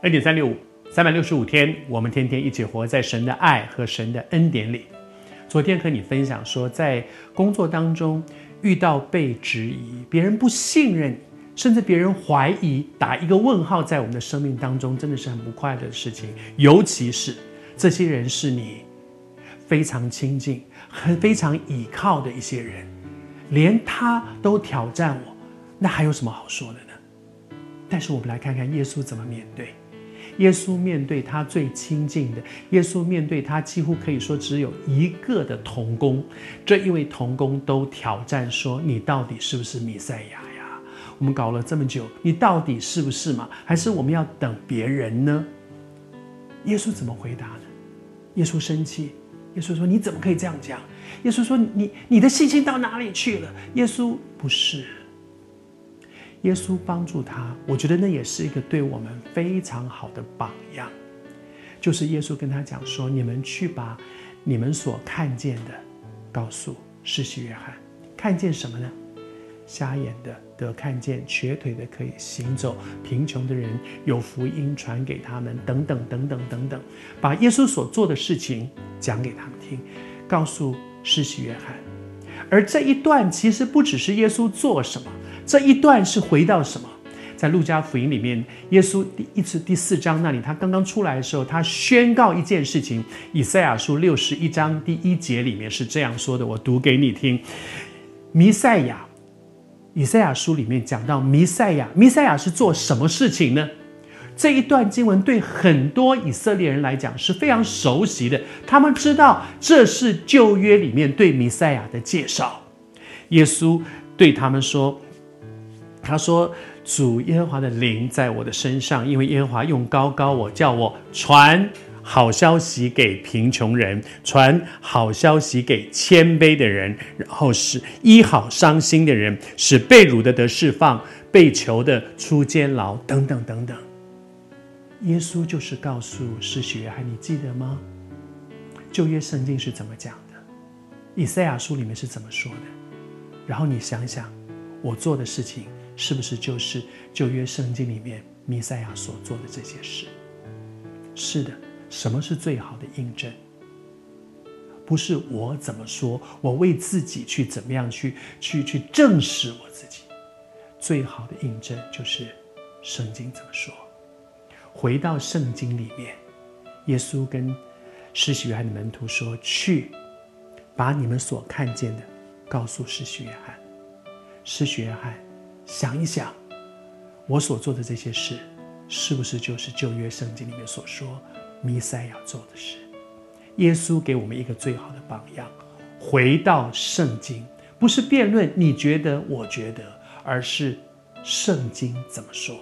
二点三六五，三百六十五天，我们天天一起活在神的爱和神的恩典里。昨天和你分享说，在工作当中遇到被质疑，别人不信任，甚至别人怀疑，打一个问号，在我们的生命当中，真的是很不快乐的事情。尤其是这些人是你非常亲近、很非常倚靠的一些人，连他都挑战我，那还有什么好说的呢？但是我们来看看耶稣怎么面对。耶稣面对他最亲近的，耶稣面对他几乎可以说只有一个的同工，这一位同工都挑战说：“你到底是不是弥赛亚呀？我们搞了这么久，你到底是不是嘛？还是我们要等别人呢？”耶稣怎么回答呢？耶稣生气，耶稣说：“你怎么可以这样讲？”耶稣说：“你你的信心到哪里去了？”耶稣不是。耶稣帮助他，我觉得那也是一个对我们非常好的榜样。就是耶稣跟他讲说：“你们去把你们所看见的告诉施洗约翰，看见什么呢？瞎眼的得看见，瘸腿的可以行走，贫穷的人有福音传给他们，等等等等等等，把耶稣所做的事情讲给他们听，告诉施洗约翰。而这一段其实不只是耶稣做什么。”这一段是回到什么？在路加福音里面，耶稣第一次第四章那里，他刚刚出来的时候，他宣告一件事情。以赛亚书六十一章第一节里面是这样说的，我读给你听。弥赛亚，以赛亚书里面讲到弥赛亚，弥赛亚是做什么事情呢？这一段经文对很多以色列人来讲是非常熟悉的，他们知道这是旧约里面对弥赛亚的介绍。耶稣对他们说。他说：“主耶和华的灵在我的身上，因为耶和华用高高我，叫我传好消息给贫穷人，传好消息给谦卑的人，然后使医好伤心的人，使被辱的得释放，被囚的出监牢，等等等等。”耶稣就是告诉施洗约翰，你记得吗？旧约圣经是怎么讲的？以赛亚书里面是怎么说的？然后你想想，我做的事情。是不是就是旧约圣经里面弥赛亚所做的这些事？是的，什么是最好的印证？不是我怎么说，我为自己去怎么样去去去证实我自己。最好的印证就是圣经怎么说。回到圣经里面，耶稣跟施洗约翰的门徒说：“去，把你们所看见的告诉施洗约翰。”施洗约翰。想一想，我所做的这些事，是不是就是旧约圣经里面所说弥赛亚做的事？耶稣给我们一个最好的榜样。回到圣经，不是辩论你觉得我觉得，而是圣经怎么说。